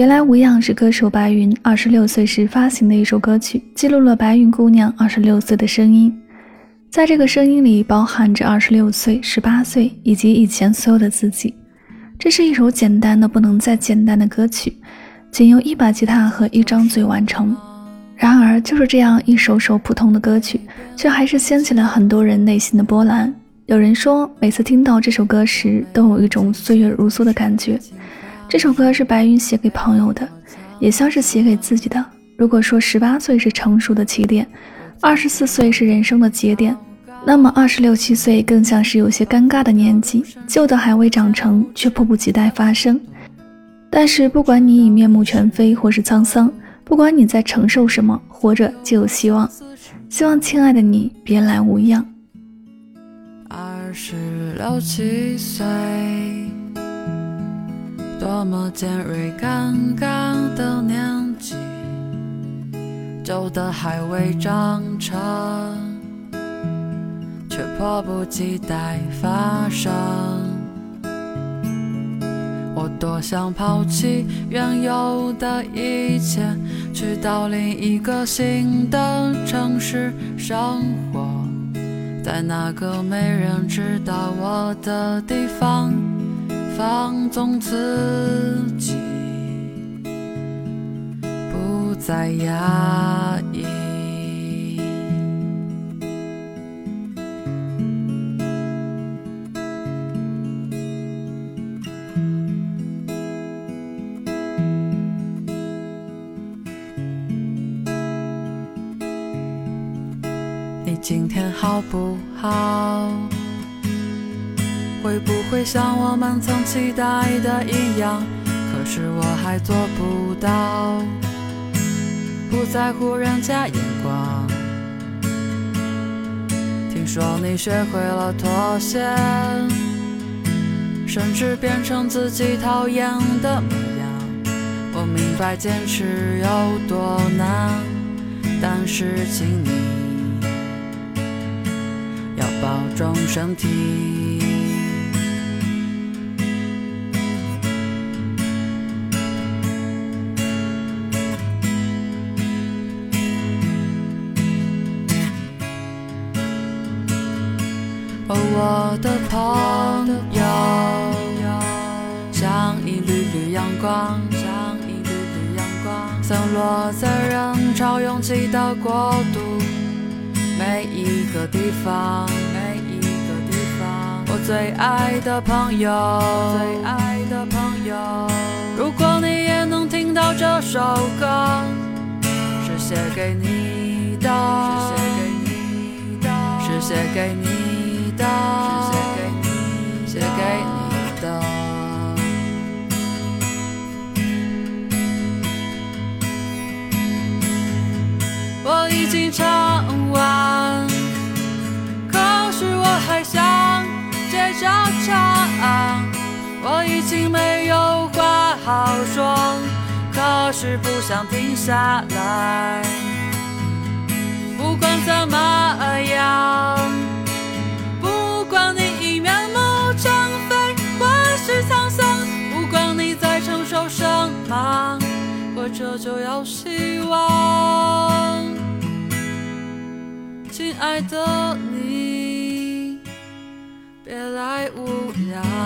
原来无恙是歌手白云二十六岁时发行的一首歌曲，记录了白云姑娘二十六岁的声音。在这个声音里，包含着二十六岁、十八岁以及以前所有的自己。这是一首简单的不能再简单的歌曲，仅用一把吉他和一张嘴完成。然而，就是这样一首首普通的歌曲，却还是掀起了很多人内心的波澜。有人说，每次听到这首歌时，都有一种岁月如梭的感觉。这首歌是白云写给朋友的，也像是写给自己的。如果说十八岁是成熟的起点，二十四岁是人生的节点，那么二十六七岁更像是有些尴尬的年纪，旧的还未长成，却迫不及待发生。但是不管你已面目全非或是沧桑，不管你在承受什么，活着就有希望。希望亲爱的你别来无恙。二十六七岁。多么尖锐刚刚的年纪，旧的还未长成，却迫不及待发生。我多想抛弃原有的一切，去到另一个新的城市生活，在那个没人知道我的地方。放纵自己，不再压抑。你今天好不好？会不会像我们曾期待的一样？可是我还做不到，不在乎人家眼光。听说你学会了妥协，甚至变成自己讨厌的模样。我明白坚持有多难，但是请你要保重身体。哦我的朋友，像一缕缕阳光，像一缕缕阳光，散落在人潮拥挤的国度，每一个地方，每一个地方。我最爱的朋友，最爱的朋友。如果你也能听到这首歌，是写给你的，是写给你的，是写给你。经唱完，可是我还想接着唱。我已经没有话好说，可是不想停下来。不管怎么样，不管你已面目全非或是沧桑，不管你在承受什么，活着就有希望。爱的你，别来无恙。